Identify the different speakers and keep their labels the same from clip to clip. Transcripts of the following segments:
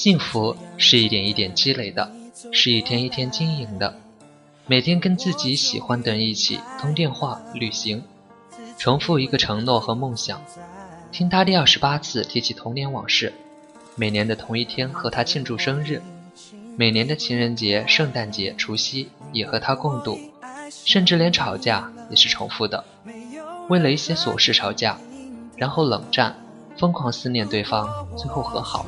Speaker 1: 幸福是一点一点积累的，是一天一天经营的。每天跟自己喜欢的人一起通电话、旅行，重复一个承诺和梦想，听他第二十八次提起童年往事。每年的同一天和他庆祝生日，每年的情人节、圣诞节、除夕也和他共度，甚至连吵架也是重复的，为了一些琐事吵架，然后冷战，疯狂思念对方，最后和好。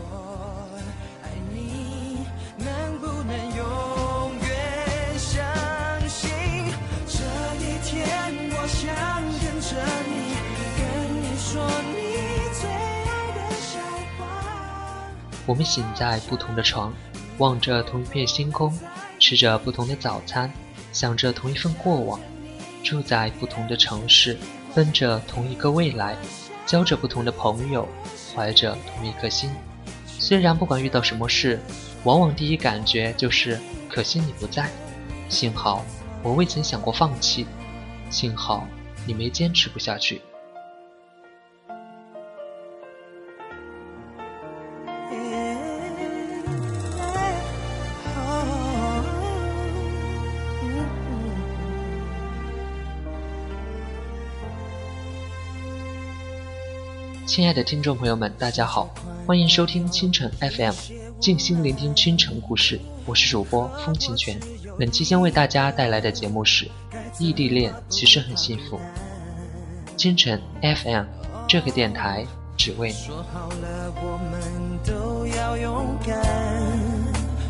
Speaker 1: 我们醒在不同的床，望着同一片星空，吃着不同的早餐，想着同一份过往，住在不同的城市，奔着同一个未来，交着不同的朋友，怀着同一颗心。虽然不管遇到什么事，往往第一感觉就是可惜你不在。幸好我未曾想过放弃，幸好你没坚持不下去。亲爱的听众朋友们，大家好，欢迎收听清晨 FM，静心聆听清晨故事。我是主播风清泉，本期将为大家带来的节目是《异地恋其实很幸福》。清晨 FM 这个电台只为你。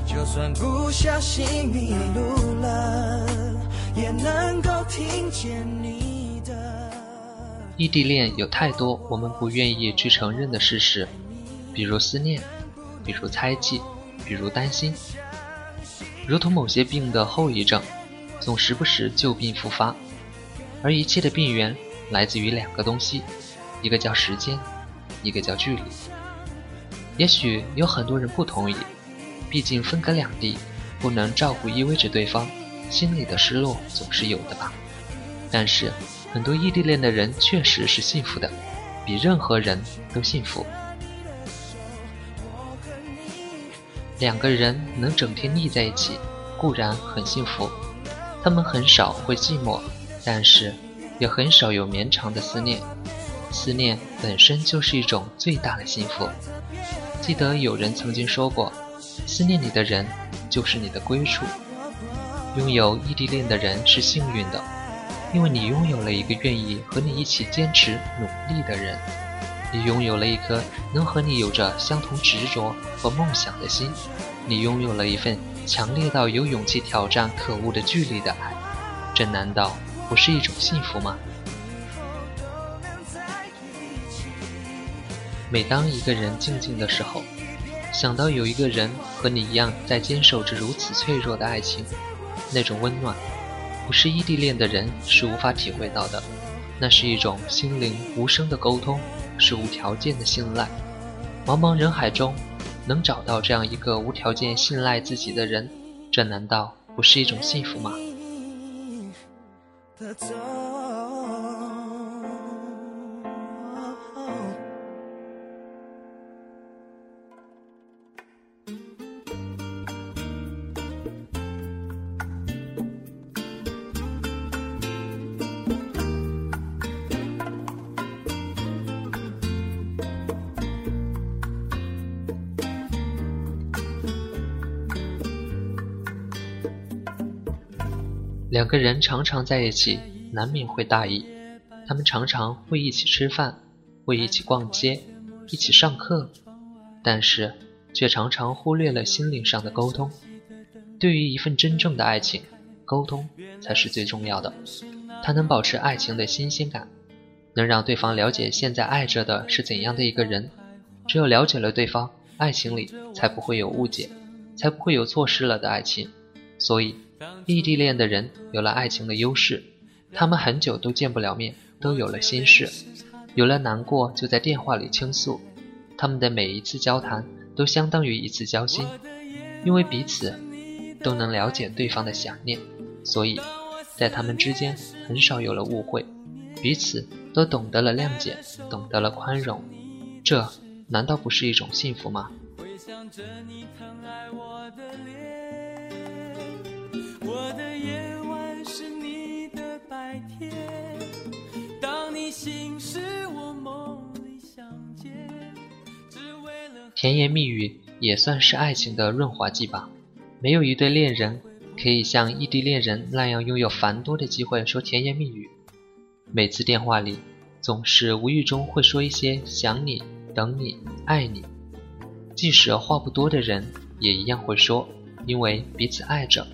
Speaker 1: 就算不小心迷路了，也能够听见你。异地恋有太多我们不愿意去承认的事实，比如思念，比如猜忌，比如担心，如同某些病的后遗症，总时不时旧病复发，而一切的病源来自于两个东西，一个叫时间，一个叫距离。也许有很多人不同意，毕竟分隔两地，不能照顾依偎着对方，心里的失落总是有的吧。但是。很多异地恋的人确实是幸福的，比任何人都幸福。两个人能整天腻在一起，固然很幸福。他们很少会寂寞，但是也很少有绵长的思念。思念本身就是一种最大的幸福。记得有人曾经说过：“思念你的人，就是你的归处。”拥有异地恋的人是幸运的。因为你拥有了一个愿意和你一起坚持努力的人，你拥有了一颗能和你有着相同执着和梦想的心，你拥有了一份强烈到有勇气挑战可恶的距离的爱，这难道不是一种幸福吗？每当一个人静静的时候，想到有一个人和你一样在坚守着如此脆弱的爱情，那种温暖。不是异地恋的人是无法体会到的，那是一种心灵无声的沟通，是无条件的信赖。茫茫人海中，能找到这样一个无条件信赖自己的人，这难道不是一种幸福吗？两个人常常在一起，难免会大意。他们常常会一起吃饭，会一起逛街，一起上课，但是却常常忽略了心灵上的沟通。对于一份真正的爱情，沟通才是最重要的。它能保持爱情的新鲜感，能让对方了解现在爱着的是怎样的一个人。只有了解了对方，爱情里才不会有误解，才不会有错失了的爱情。所以。异地恋的人有了爱情的优势，他们很久都见不了面，都有了心事，有了难过就在电话里倾诉，他们的每一次交谈都相当于一次交心，因为彼此都能了解对方的想念，所以在他们之间很少有了误会，彼此都懂得了谅解，懂得了宽容，这难道不是一种幸福吗？回
Speaker 2: 想着你看待我的我的夜晚是你的白天当你醒时我梦里相见
Speaker 1: 甜言蜜语也算是爱情的润滑剂吧。没有一对恋人可以像异地恋人那样拥有繁多的机会说甜言蜜语。每次电话里，总是无意中会说一些想你、等你、爱你。即使话不多的人，也一样会说，因为彼此爱着。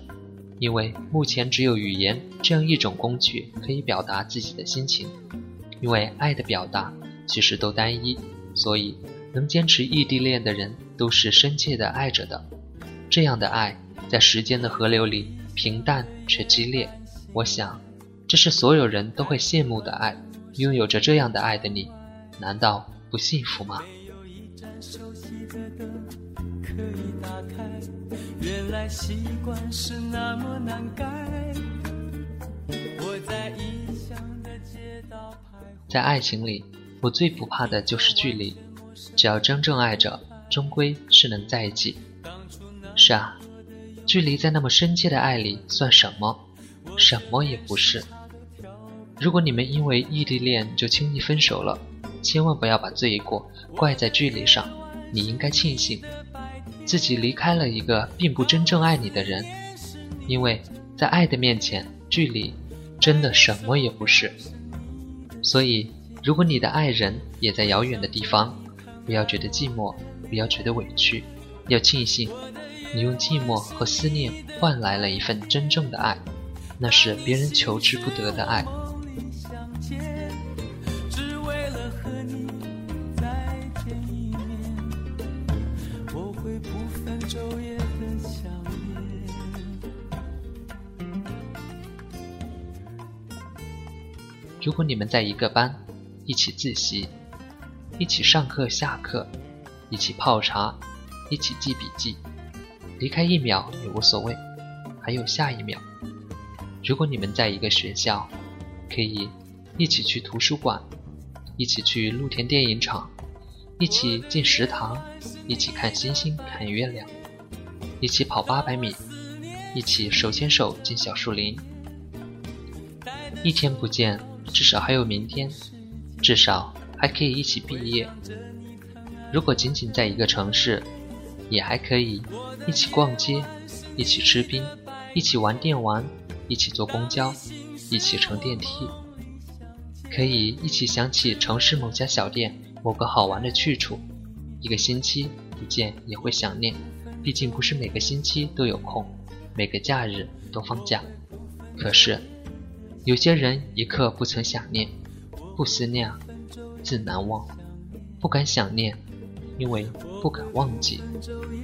Speaker 1: 因为目前只有语言这样一种工具可以表达自己的心情。因为爱的表达其实都单一，所以能坚持异地恋的人都是深切的爱着的。这样的爱，在时间的河流里平淡却激烈。我想，这是所有人都会羡慕的爱。拥有着这样的爱的你，难道不幸福吗？在爱情里，我最不怕的就是距离。只要真正爱着，终归是能在一起。是啊，距离在那么深切的爱里算什么？什么也不是。如果你们因为异地恋就轻易分手了，千万不要把罪过怪在距离上。你应该庆幸，自己离开了一个并不真正爱你的人，因为在爱的面前，距离真的什么也不是。所以，如果你的爱人也在遥远的地方，不要觉得寂寞，不要觉得委屈，要庆幸，你用寂寞和思念换来了一份真正的爱，那是别人求之不得的爱。如果你们在一个班，一起自习，一起上课下课，一起泡茶，一起记笔记，离开一秒也无所谓，还有下一秒。如果你们在一个学校，可以一起去图书馆，一起去露天电影场，一起进食堂，一起看星星看月亮，一起跑八百米，一起手牵手进小树林。一天不见。至少还有明天，至少还可以一起毕业。如果仅仅在一个城市，也还可以一起逛街，一起吃冰，一起玩电玩，一起坐公交，一起乘电梯。可以一起想起城市某家小店某个好玩的去处。一个星期不见也会想念，毕竟不是每个星期都有空，每个假日都放假。可是。有些人一刻不曾想念，不思念，自难忘；不敢想念，因为不敢忘记。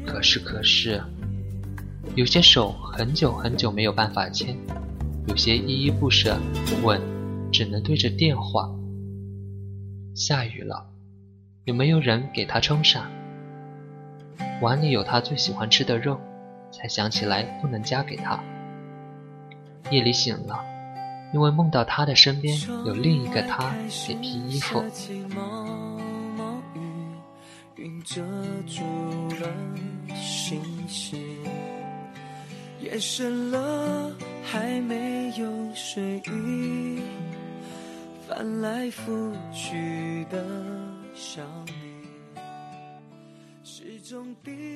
Speaker 1: 可是，可是，有些手很久很久没有办法牵，有些依依不舍，吻只能对着电话。下雨了，有没有人给他撑伞？碗里有他最喜欢吃的肉，才想起来不能夹给他。夜里醒了。因为梦到他的身边有另一个他给披衣服。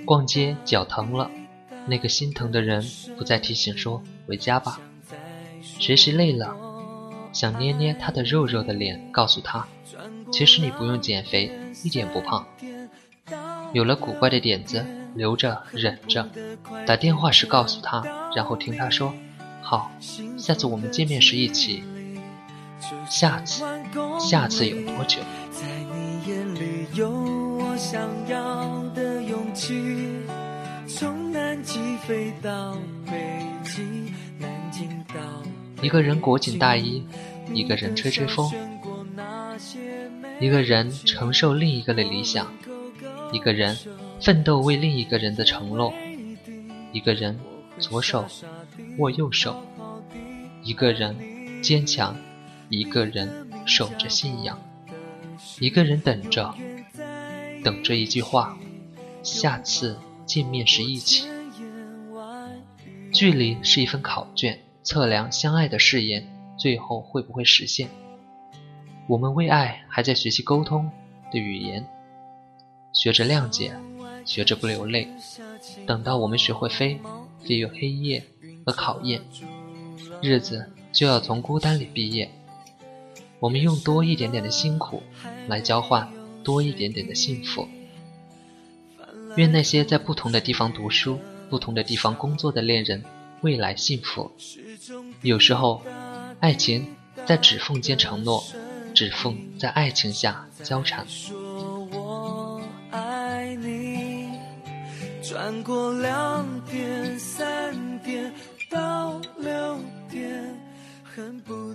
Speaker 1: 逛街脚疼了，那个心疼的人不再提醒说回家吧。学习累了，想捏捏他的肉肉的脸，告诉他，其实你不用减肥，一点不胖。有了古怪的点子，留着忍着，打电话时告诉他，然后听他说，好，下次我们见面时一起。下次，下次有多久？在你眼里有我想要的勇气，从南极飞到北极，南京到。一个人裹紧大衣，一个人吹吹风，一个人承受另一个的理想，一个人奋斗为另一个人的承诺，一个人左手握右手，一个人坚强，一个人守着信仰，一个人等着，等着一句话，下次见面时一起。距离是一份考卷，测量相爱的誓言最后会不会实现。我们为爱还在学习沟通的语言，学着谅解，学着不流泪。等到我们学会飞，飞越黑夜和考验，日子就要从孤单里毕业。我们用多一点点的辛苦来交换多一点点的幸福。愿那些在不同的地方读书、不同的地方工作的恋人未来幸福。有时候，爱情在指缝间承诺。指缝在爱情下交缠。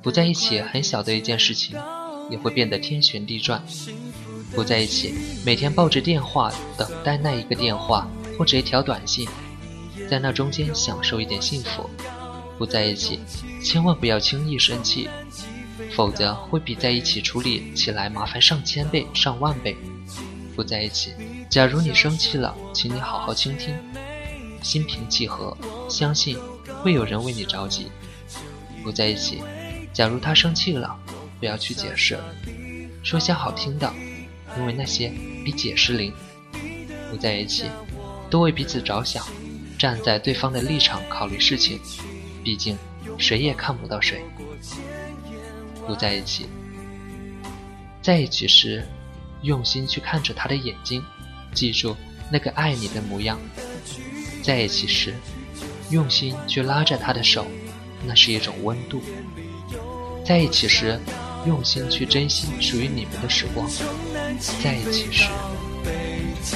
Speaker 1: 不在一起，很小的一件事情也会变得天旋地转。不在一起，每天抱着电话等待那一个电话或者一条短信，在那中间享受一点幸福。不在一起，千万不要轻易生气。否则会比在一起处理起来麻烦上千倍、上万倍。不在一起，假如你生气了，请你好好倾听，心平气和，相信会有人为你着急。不在一起，假如他生气了，不要去解释，说些好听的，因为那些比解释灵。不在一起，多为彼此着想，站在对方的立场考虑事情，毕竟谁也看不到谁。不在一起，在一起时，用心去看着他的眼睛，记住那个爱你的模样。在一起时，用心去拉着他的手，那是一种温度。在一起时，用心去珍惜属于你们的时光。在一起时，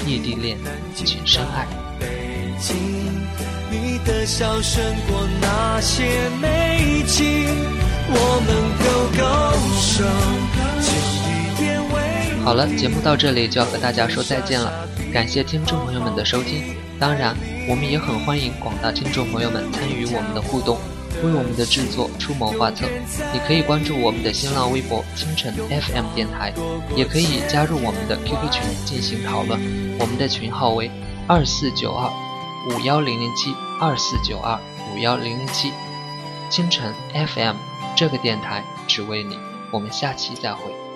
Speaker 1: 异地恋，请深爱。你的笑胜过那些美景。好了，节目到这里就要和大家说再见了。感谢听众朋友们的收听，当然，我们也很欢迎广大听众朋友们参与我们的互动，为我们的制作出谋划策。你可以关注我们的新浪微博“清晨 FM 电台”，也可以加入我们的 QQ 群进行讨论。我们的群号为二四九二五幺零零七二四九二五幺零零七，清晨 FM。这个电台只为你，我们下期再会。